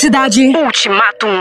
Cidade. Ultimatum.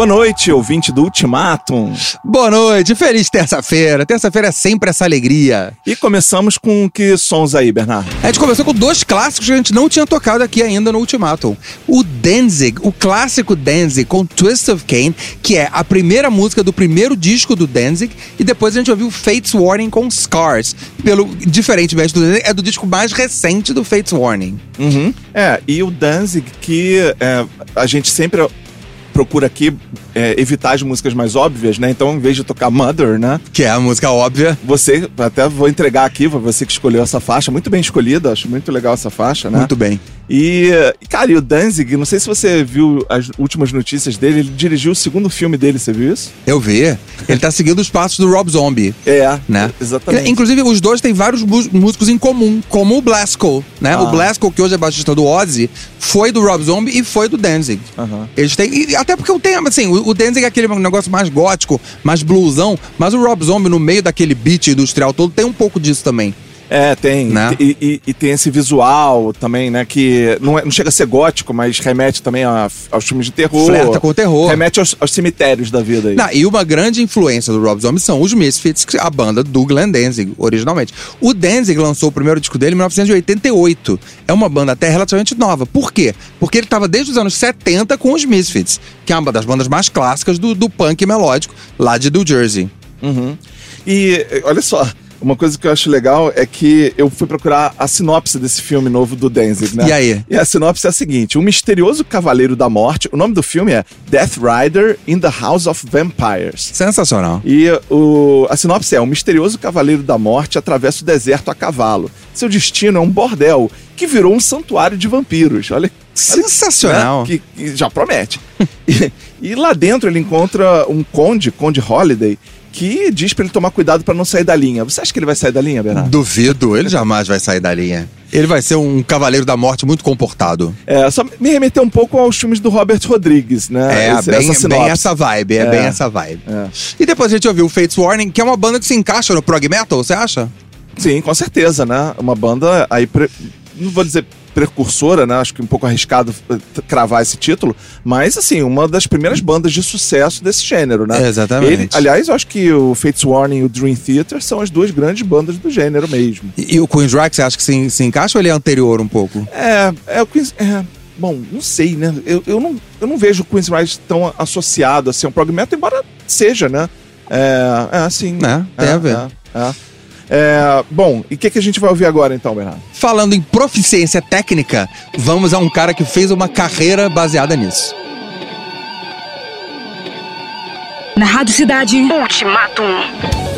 Boa noite, ouvinte do Ultimatum. Boa noite, feliz terça-feira. Terça-feira é sempre essa alegria. E começamos com que sons aí, Bernardo? A gente começou com dois clássicos que a gente não tinha tocado aqui ainda no Ultimatum. O Danzig, o clássico Danzig com Twist of Cain, que é a primeira música do primeiro disco do Danzig, e depois a gente ouviu Fates Warning com Scars. Pelo diferentemente do Danzig, é do disco mais recente do Fates Warning. Uhum. É, e o Danzig, que é, a gente sempre procura aqui é, evitar as músicas mais óbvias, né? Então, em vez de tocar Mother, né? Que é a música óbvia. Você, até vou entregar aqui pra você que escolheu essa faixa, muito bem escolhida, acho muito legal essa faixa, né? Muito bem. E, cara, e o Danzig, não sei se você viu as últimas notícias dele, ele dirigiu o segundo filme dele, você viu isso? Eu vi. Ele tá seguindo os passos do Rob Zombie. É, Né? exatamente. Inclusive, os dois têm vários músicos em comum, como o Blasco, né? Ah. O Blasco, que hoje é baixista do Ozzy, foi do Rob Zombie e foi do Danzig. Aham. Eles têm. e até porque eu tenho, assim, o, o Danzig é aquele negócio mais gótico, mais bluesão, mas o Rob Zombie, no meio daquele beat industrial todo, tem um pouco disso também. É, tem. Né? E, e- e tem esse visual também, né? Que não, é- não chega a ser gótico, mas remete também a- aos filmes de terror. Flerta com o terror. Remete aos, aos cemitérios da vida aí. Não, e uma grande influência do Rob Zombie são os Misfits, a banda do Glenn Danzig, originalmente. O Danzig lançou o primeiro disco dele em 1988. É uma banda até relativamente nova. Por quê? Porque ele estava desde os anos 70 com os Misfits, que é uma das bandas mais clássicas do, do punk melódico, lá de New Jersey. Uhum. E olha só, uma coisa que eu acho legal é que eu fui procurar a sinopse desse filme novo do Danzig, né? E aí? E a sinopse é a seguinte: um misterioso cavaleiro da morte. O nome do filme é Death Rider in the House of Vampires. Sensacional. E o, a sinopse é: um misterioso cavaleiro da morte atravessa o deserto a cavalo. Seu destino é um bordel que virou um santuário de vampiros. Olha. Sensacional. né? Que, que já promete. e, e lá dentro ele encontra um conde, Conde Holiday, que diz pra ele tomar cuidado pra não sair da linha. Você acha que ele vai sair da linha, Bernardo? Duvido, ele jamais vai sair da linha. Ele vai ser um cavaleiro da morte muito comportado. É, só me remeteu um pouco aos filmes do Robert Rodrigues, né? É, Esse- bem, essa bem essa vibe, é, É. bem essa vibe. É. E depois a gente ouviu o Fates Warning, que é uma banda que se encaixa no prog metal, você acha? Sim, com certeza, né? Uma banda aí, pre- não vou dizer precursora, né? Acho que um pouco arriscado eh, cravar esse título, mas assim, uma das primeiras bandas de sucesso desse gênero, né? Exatamente. Ele- aliás, eu acho que o Fates Warning e o Dream Theater são as duas grandes bandas do gênero mesmo. E, e o Queen's Rock, você acha que se, se encaixa ou ele é anterior um pouco? É, é o Queen's. É, bom, não sei, né? Eu, eu, não, eu não vejo o Queen's Rise tão associado assim ao prog metal, embora seja, né? É, é assim. É, tem é, a ver. É, é. Bom, e o que, que a gente vai ouvir agora então, Bernardo? Falando em proficiência técnica, vamos a um cara que fez uma carreira baseada nisso. Na Rádio Cidade. Ultimatum.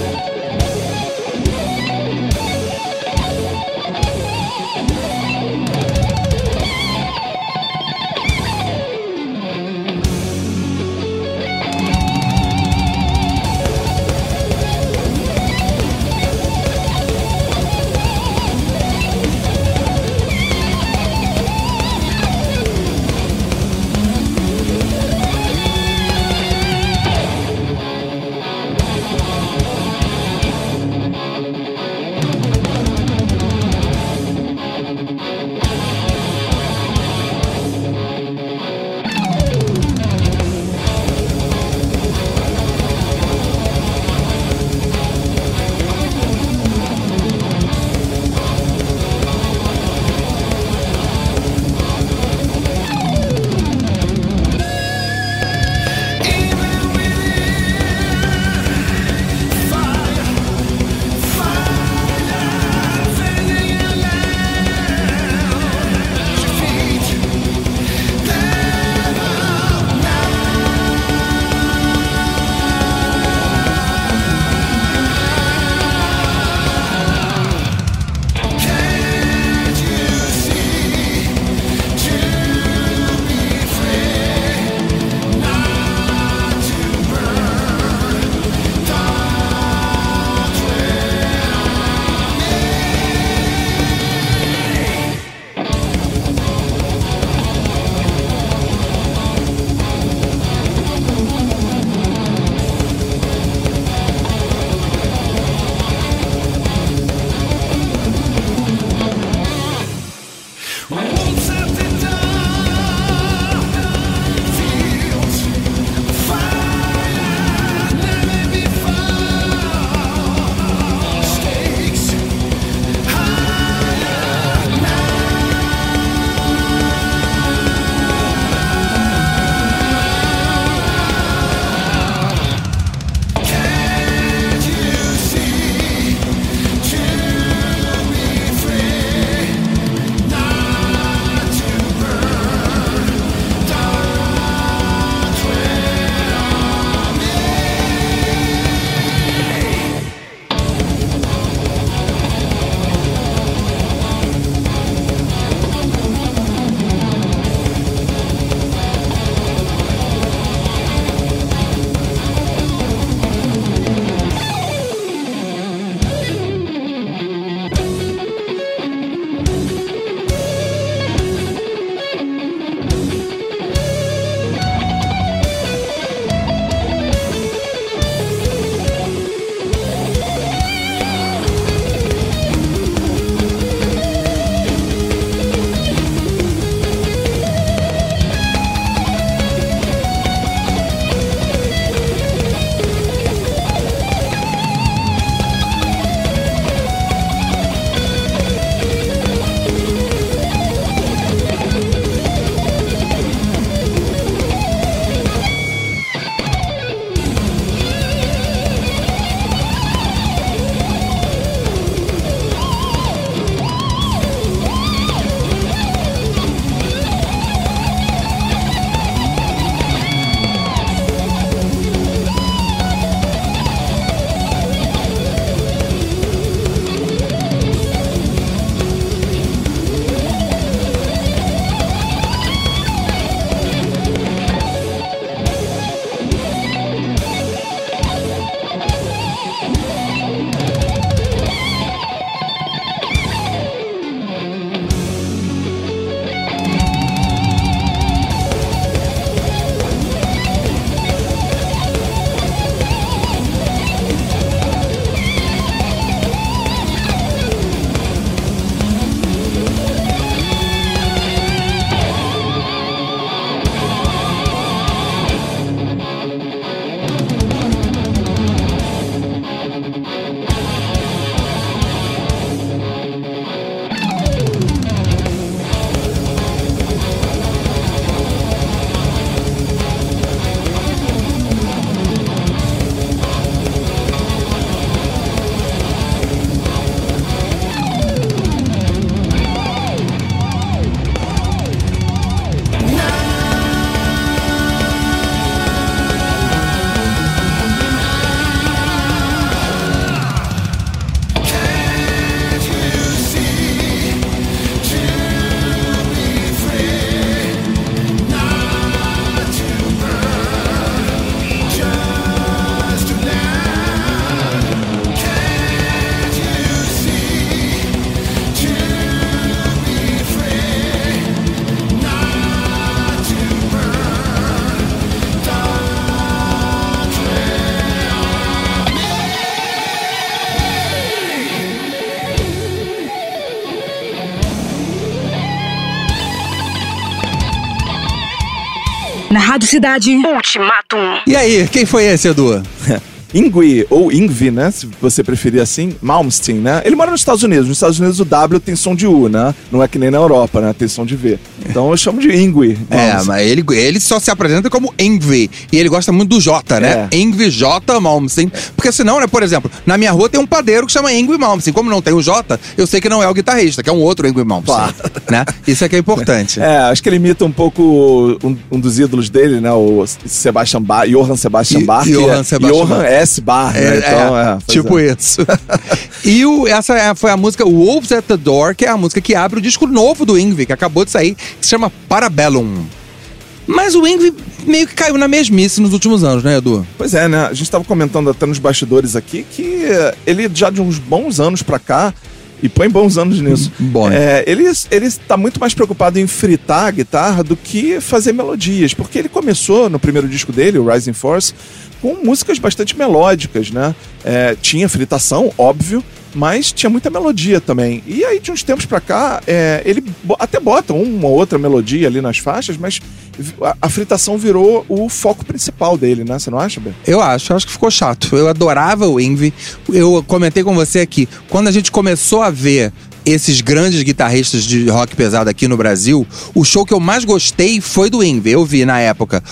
Na Rádio Cidade. Ultimatum. E aí, quem foi esse, Edu? Ingui, ou Ingvi, né? Se você preferir assim, Malmsteen, né? Ele mora nos Estados Unidos. Nos Estados Unidos o W tem som de U, né? Não é que nem na Europa, né? Tem som de V. Então eu chamo de Ingui. É, mas ele, ele só se apresenta como Envy. E ele gosta muito do J, né? É. Envy J Malmsteen. Porque senão, né, por exemplo, na minha rua tem um padeiro que chama Envy Malmsteen. Como não tem o J, eu sei que não é o guitarrista, que é um outro Envy Malmsteen. Claro. Né? Isso é que é importante. É, acho que ele imita um pouco um, um dos ídolos dele, né? O Sebastian Bach, Johann Sebastian Bach. Johann é Sebastian Johann Bach. S. Bach, né? É, Então, é, é, tipo é. isso. e o, essa foi a música Wolves at the Door, que é a música que abre o disco novo do Ingvi, que acabou de sair, que se chama Parabellum. Mas o Ingvi meio que caiu na mesmice nos últimos anos, né, Edu? Pois é, né? A gente estava comentando até nos bastidores aqui que ele já de uns bons anos pra cá, e põe bons anos nisso, Bom. é, ele, ele tá muito mais preocupado em fritar a guitarra do que fazer melodias, porque ele começou no primeiro disco dele, o Rising Force, com músicas bastante melódicas, né? É, tinha fritação, óbvio, mas tinha muita melodia também. E aí, de uns tempos pra cá, é, ele até bota uma ou outra melodia ali nas faixas, mas a, a fritação virou o foco principal dele, né? Você não acha, Ben? Eu acho, acho que ficou chato. Eu adorava o Envy. Eu comentei com você aqui, quando a gente começou a ver esses grandes guitarristas de rock pesado aqui no Brasil, o show que eu mais gostei foi do Envy. Eu vi na época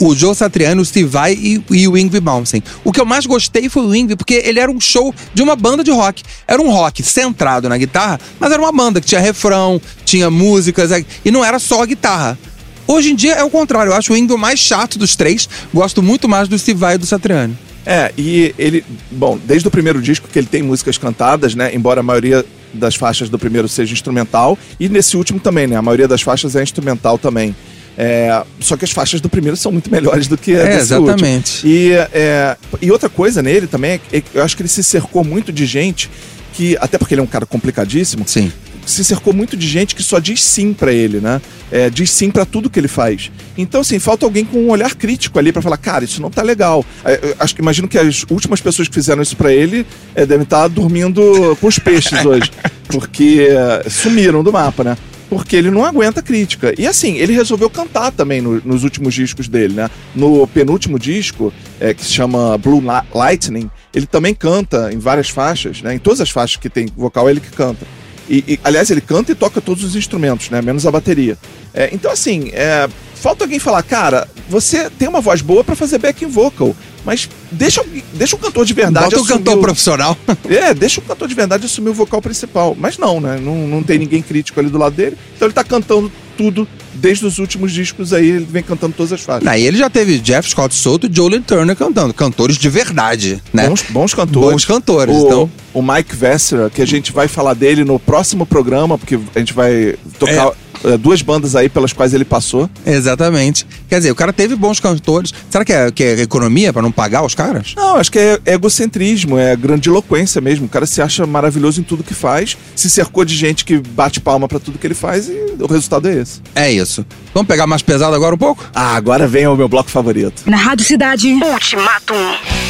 o Joe Satriani, o Steve Vai e, e o Ingvi Malmsteen. O que eu mais gostei foi o Ingvi, porque ele era um show de uma banda de rock. Era um rock centrado na guitarra, mas era uma banda que tinha refrão, tinha músicas, e não era só a guitarra. Hoje em dia é o contrário. Eu acho o Ingvi o mais chato dos três. Gosto muito mais do Steve Vai e do Satriani. É, e ele, bom, desde o primeiro disco que ele tem músicas cantadas, né? Embora a maioria das faixas do primeiro seja instrumental, e nesse último também, né? A maioria das faixas é instrumental também. É, só que as faixas do primeiro são muito melhores do que a É, desse exatamente. último. E, é, e outra coisa nele também é que eu acho que ele se cercou muito de gente que, até porque ele é um cara complicadíssimo, Sim. se cercou muito de gente que só diz sim pra ele, né? É, diz sim pra tudo que ele faz. Então, assim, falta alguém com um olhar crítico ali pra falar, cara, isso não tá legal. É, eu acho que imagino que as últimas pessoas que fizeram isso pra ele é, devem estar dormindo com os peixes hoje, porque é, sumiram do mapa, né? Porque ele não aguenta crítica. E assim, ele resolveu cantar também no- nos últimos discos dele, né? No penúltimo disco, é, que se chama Blue Li- Lightning, ele também canta em várias faixas, né? Em todas as faixas que tem vocal, é ele que canta. E, e, aliás, ele canta e toca todos os instrumentos, né? Menos a bateria. É, então, assim, é, falta alguém falar, cara, você tem uma voz boa pra fazer backing vocal, mas deixa, deixa o cantor de verdade Bota o assumir cantor profissional. É, deixa o cantor de verdade assumir o vocal principal. Mas não, né? Não, não tem ninguém crítico ali do lado dele. Então ele tá cantando tudo desde os últimos discos aí, ele vem cantando todas as faixas. Aí ele já teve Jeff Scott Soto e Jolene Turner cantando. Cantores de verdade, né? Bons, bons cantores. Bons cantores, o, então. O Mike Vessera, que a gente vai falar dele no próximo programa, porque a gente vai tocar eh, duas bandas aí pelas quais ele passou. Exatamente. Quer dizer, o cara teve bons cantores. Será que é, que é economia pra não pagar os caras? Não, acho que é egocentrismo, é grandiloquência mesmo. O cara se acha maravilhoso em tudo que faz, se cercou de gente que bate palma pra tudo que ele faz e o resultado é esse. É isso. Vamos pegar mais pesado agora um pouco? Ah, agora vem o meu bloco favorito. Na Rádio Cidade. Ultimatum.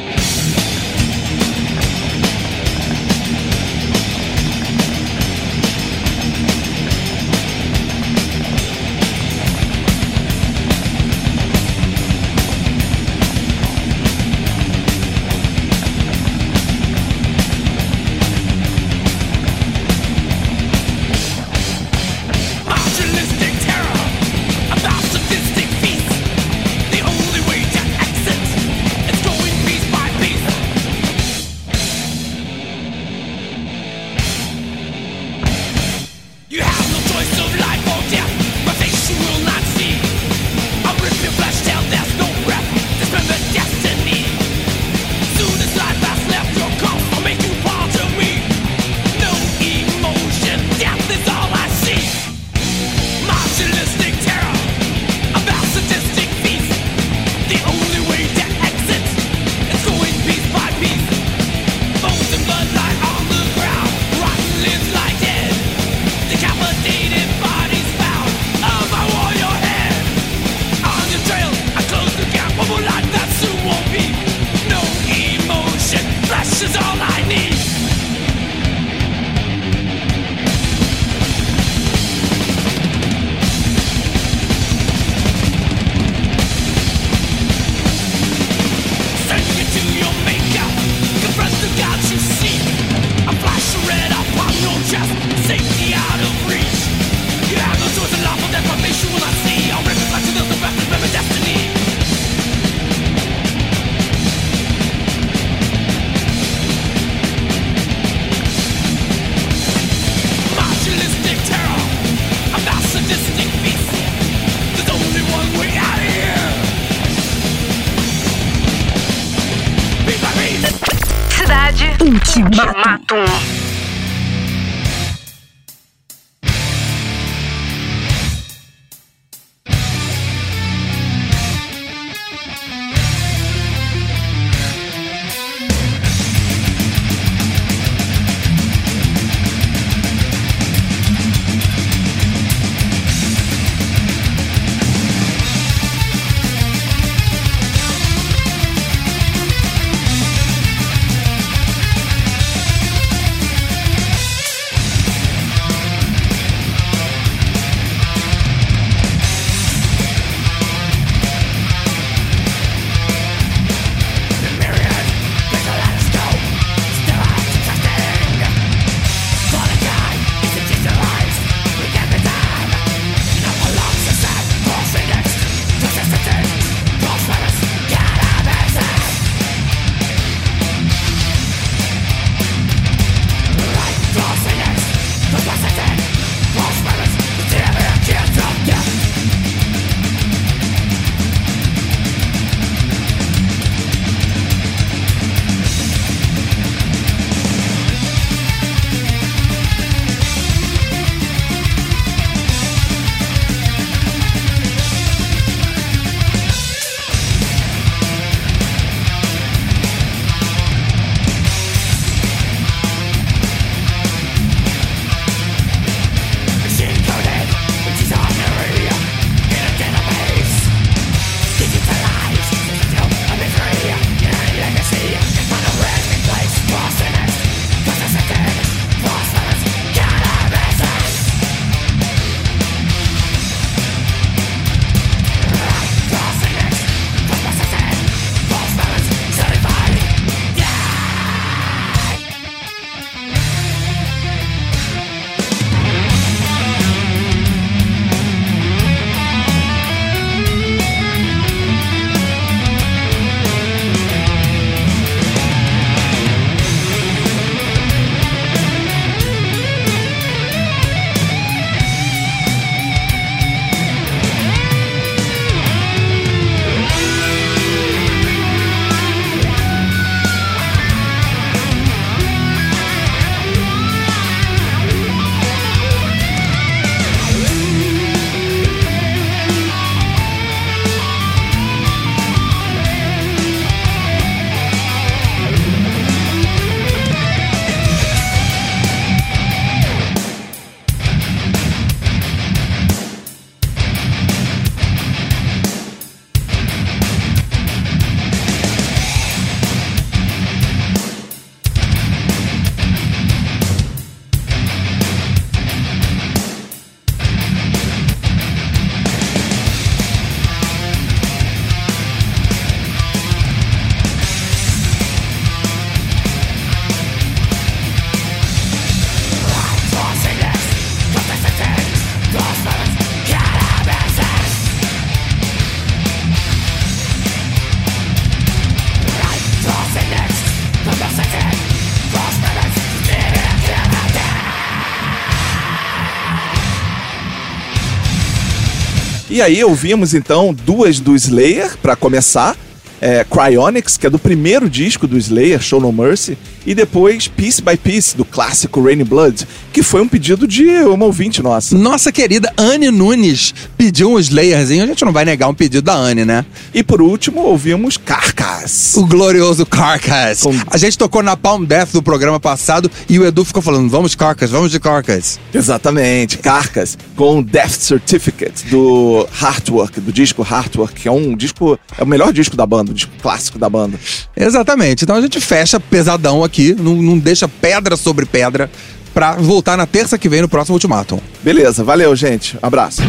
E aí ouvimos então duas do Slayer pra começar. É, Cryonics, que é do primeiro disco do Slayer, Show No Mercy, e depois Piece by Piece, do clássico Rainy Blood, que foi um pedido de uma ouvinte nossa. Nossa querida Anne Nunes pediu um Slayerzinho. A gente não vai negar um pedido da Anne, né? E por último, ouvimos Carcass. O glorioso Carcass. Com- A gente tocou na Palm Death do programa passado e o Edu ficou falando: vamos de Carcass, vamos de Carcass. Exatamente, Carcass, com Death Certificate, do Heartwork, do disco Heartwork, que é um disco, é o melhor disco da banda, o disco clássico da banda. Exatamente. Então a gente fecha pesadão aqui, não, não deixa pedra sobre pedra pra voltar na terça que vem no próximo Ultimatum. Beleza, valeu, gente. Abraço.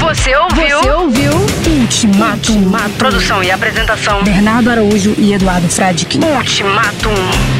Você ouviu? Você ouviu Ultimatum. Produção e apresentação. Bernardo Araújo e Eduardo Fradique. Ultimatum.